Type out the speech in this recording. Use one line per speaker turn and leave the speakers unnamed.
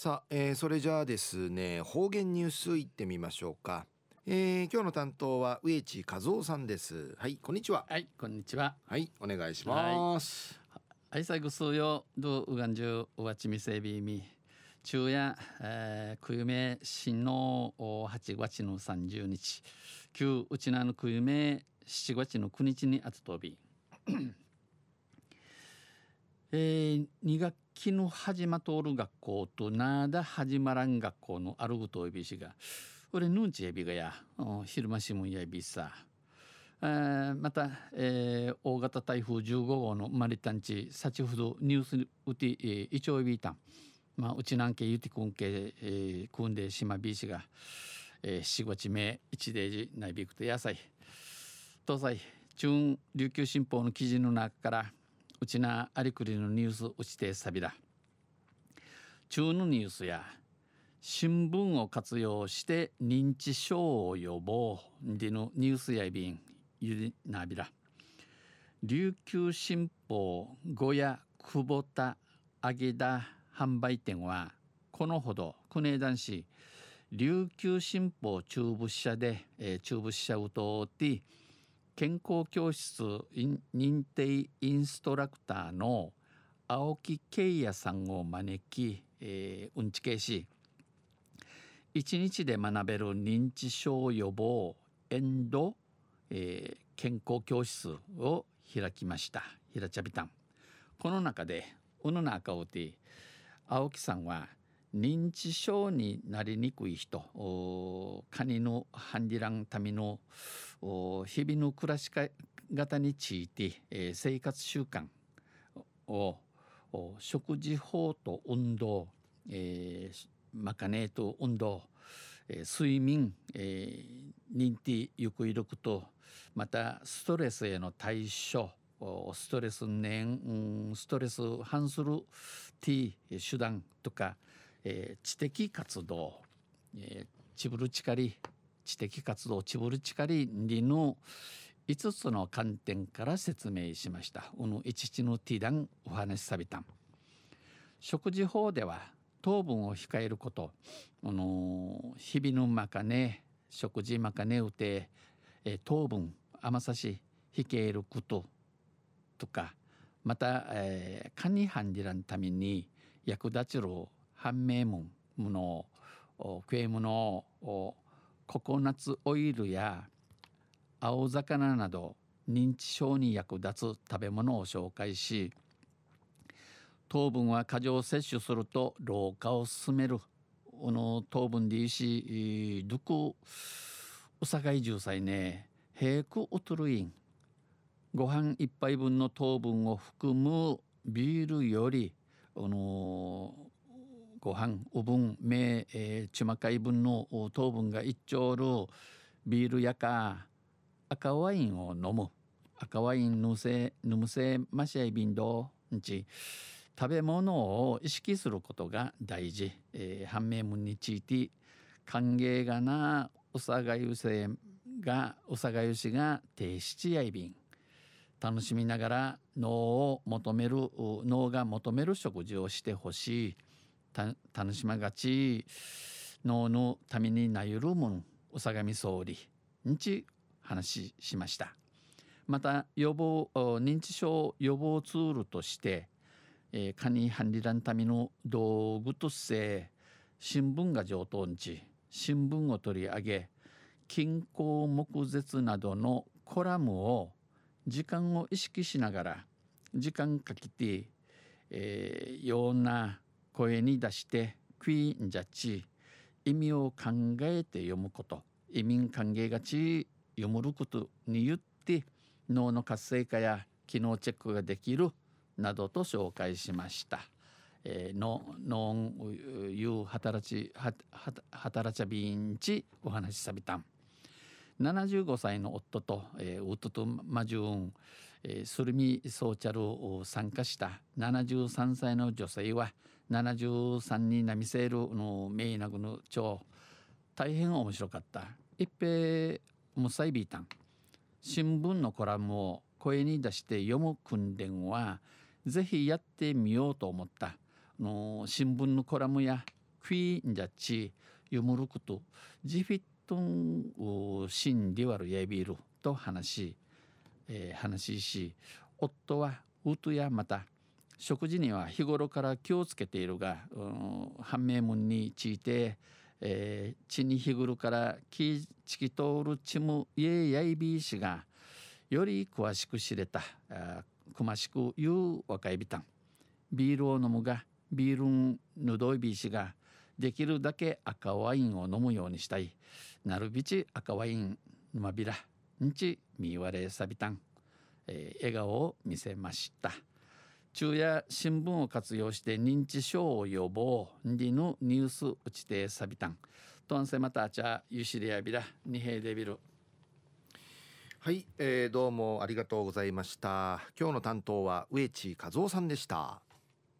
さあ、えー、それじゃあですね方言ニュースいってみましょうか、えー、今日の担当は植地和夫さんです。はいこんにちは。
はいこんにちは。
はいお願いします。
はいさぐすよ。どうがんじゅうわちみせびみ。昼夜、えー、くゆめ新の8月の30日。旧うちなのくゆめ7月の9日にあつとび。えー、2学期の始まっとる学校となだ始まらん学校のあるぐといびしが俺ぬんちえびがや昼間しむやびさ。え、また、えー、大型台風15号のマリタンチ先ほどニュースうて、えー、いちょいびいたん。まあうちなんけゆてくんけ、えー、くんでしまびしが、えー、4月目一デージ内びくと野菜。東西中琉球新報の記事の中からうちなありくりのニュースうちてさびら中のニュースや新聞を活用して認知症を予防でのニュースやびんゆりなびら。琉球新報小屋久保田揚田販売店はこのほど国枝男子琉球新報中部支社で、えー、中部支社を通って健康教室認定インストラクターの青木圭也さんを招き、えー、うんちけし一日で学べる認知症予防エンド、えー、健康教室を開きました。平茶ビタン。この中でうぬな赤うて青木さんは認知症になりにくい人カニのハンディランための日々の暮らし方について、えー、生活習慣を食事法と運動、えー、まかねと運動、えー、睡眠、えー、認知抑郁力とまたストレスへの対処ストレス年、ストレス反する T 手段とかえー、知的活動、えー、チブルチカリ知的活動チブルチカリにの5つの観点から説明しました。うぬ一日のティダンお話しさびたん。食事法では糖分を控えること、あの日々のまかね食事まかねうて、えー、糖分甘さし控えることとかまた、えー、カニハンディランために役立ちる判明門ものクエムのココナッツオイルや青魚など認知症に役立つ食べ物を紹介し糖分は過剰摂取すると老化を進めるこの糖分でいいしどこうさがい重歳ね平クウトルインご飯一杯分の糖分を含むビールよりあのご飯お分目、えー、ちまかい分の糖分が一丁るビールやか赤ワインを飲む。赤ワインぬせぬむせましゃいびんどんち。食べ物を意識することが大事、えー、判明文について歓迎がなうさがゆせがうさがゆしが提出やいびん。楽しみながら脳を求める脳が求める食事をしてほしい。楽しまがち脳のためになゆるもんおさがみ総理にち話しました。また予防認知症予防ツールとして、え、カニハンリランための道具として新聞が上等んち新聞を取り上げ均衡目絶などのコラムを時間を意識しながら時間かけて、えー、ような声に出してクイーンジャッチ意味を考えて読むこと移民歓迎がち読むることに言って脳の活性化や機能チェックができるなどと紹介しました。えー、の脳いう働ち働ちゃびんちお話しさびたん。75歳の夫と、えー、夫とマジューン、えー、スルミソーチャルを参加した73歳の女性は73になみせるのメイナグの蝶大変面白かった。一平ムサイビータン。新聞のコラムを声に出して読む訓練はぜひやってみようと思った。の新聞のコラムやフィーンジャッチユムルクとジフィットンシンディワルヤビールと話し、えー、話し夫はウトやまた食事には日頃から気をつけているが、うん、判明門について、えー、血に日頃から気ちき通るちむえやいびいしがより詳しく知れたくましく言う若いびたん。ビールを飲むがビールンぬどいびいしができるだけ赤ワインを飲むようにしたい。なるびち赤ワインまびらんちみわれさびたん、えー、笑顔を見せました。昼夜新聞を活用して認知症を予防にのニュース打ちてさびたんとんせまたちゃゆしりやびらにへいでびる
はい、えー、どうもありがとうございました。今日の担当は植地和夫さんでした。